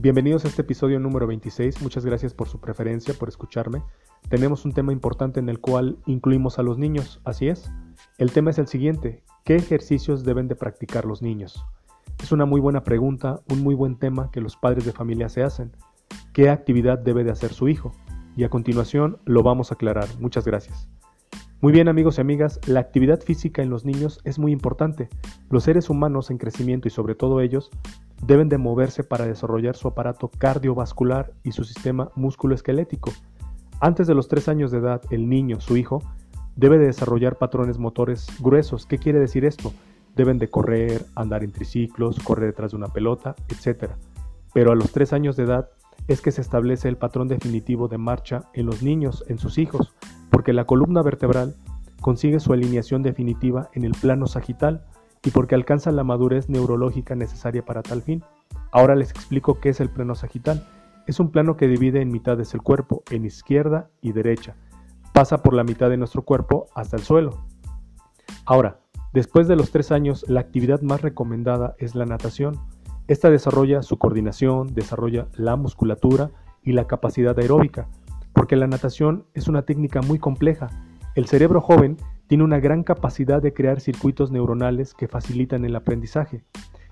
Bienvenidos a este episodio número 26. Muchas gracias por su preferencia, por escucharme. Tenemos un tema importante en el cual incluimos a los niños, así es. El tema es el siguiente. ¿Qué ejercicios deben de practicar los niños? Es una muy buena pregunta, un muy buen tema que los padres de familia se hacen. ¿Qué actividad debe de hacer su hijo? Y a continuación lo vamos a aclarar. Muchas gracias. Muy bien amigos y amigas, la actividad física en los niños es muy importante. Los seres humanos en crecimiento y sobre todo ellos deben de moverse para desarrollar su aparato cardiovascular y su sistema musculoesquelético. Antes de los 3 años de edad, el niño, su hijo, debe de desarrollar patrones motores gruesos. ¿Qué quiere decir esto? Deben de correr, andar en triciclos, correr detrás de una pelota, etc. Pero a los 3 años de edad es que se establece el patrón definitivo de marcha en los niños, en sus hijos, porque la columna vertebral consigue su alineación definitiva en el plano sagital y porque alcanza la madurez neurológica necesaria para tal fin. Ahora les explico qué es el plano sagital. Es un plano que divide en mitades el cuerpo, en izquierda y derecha. Pasa por la mitad de nuestro cuerpo hasta el suelo. Ahora, después de los tres años, la actividad más recomendada es la natación. Esta desarrolla su coordinación, desarrolla la musculatura y la capacidad aeróbica, porque la natación es una técnica muy compleja. El cerebro joven tiene una gran capacidad de crear circuitos neuronales que facilitan el aprendizaje.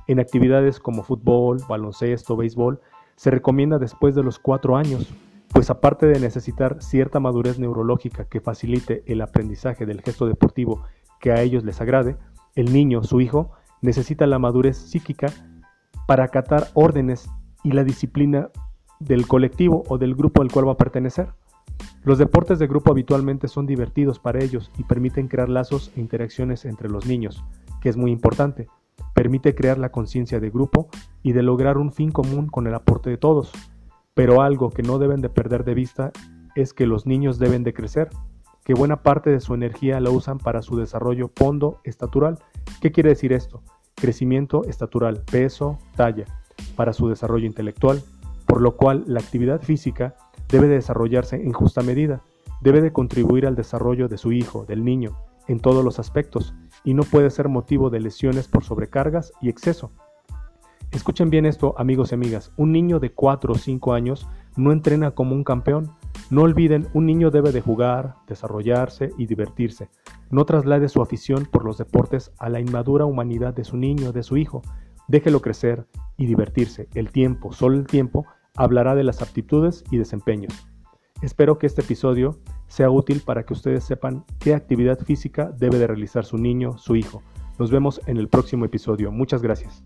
En actividades como fútbol, baloncesto, béisbol, se recomienda después de los cuatro años, pues aparte de necesitar cierta madurez neurológica que facilite el aprendizaje del gesto deportivo que a ellos les agrade, el niño, su hijo, necesita la madurez psíquica para acatar órdenes y la disciplina del colectivo o del grupo al cual va a pertenecer. Los deportes de grupo habitualmente son divertidos para ellos y permiten crear lazos e interacciones entre los niños, que es muy importante. Permite crear la conciencia de grupo y de lograr un fin común con el aporte de todos. Pero algo que no deben de perder de vista es que los niños deben de crecer, que buena parte de su energía la usan para su desarrollo pondo estatural. ¿Qué quiere decir esto? Crecimiento estatural, peso, talla, para su desarrollo intelectual, por lo cual la actividad física debe de desarrollarse en justa medida, debe de contribuir al desarrollo de su hijo, del niño, en todos los aspectos, y no puede ser motivo de lesiones por sobrecargas y exceso. Escuchen bien esto, amigos y amigas, un niño de 4 o 5 años no entrena como un campeón. No olviden, un niño debe de jugar, desarrollarse y divertirse. No traslade su afición por los deportes a la inmadura humanidad de su niño, de su hijo. Déjelo crecer y divertirse. El tiempo, solo el tiempo, hablará de las aptitudes y desempeños. Espero que este episodio sea útil para que ustedes sepan qué actividad física debe de realizar su niño, su hijo. Nos vemos en el próximo episodio. Muchas gracias.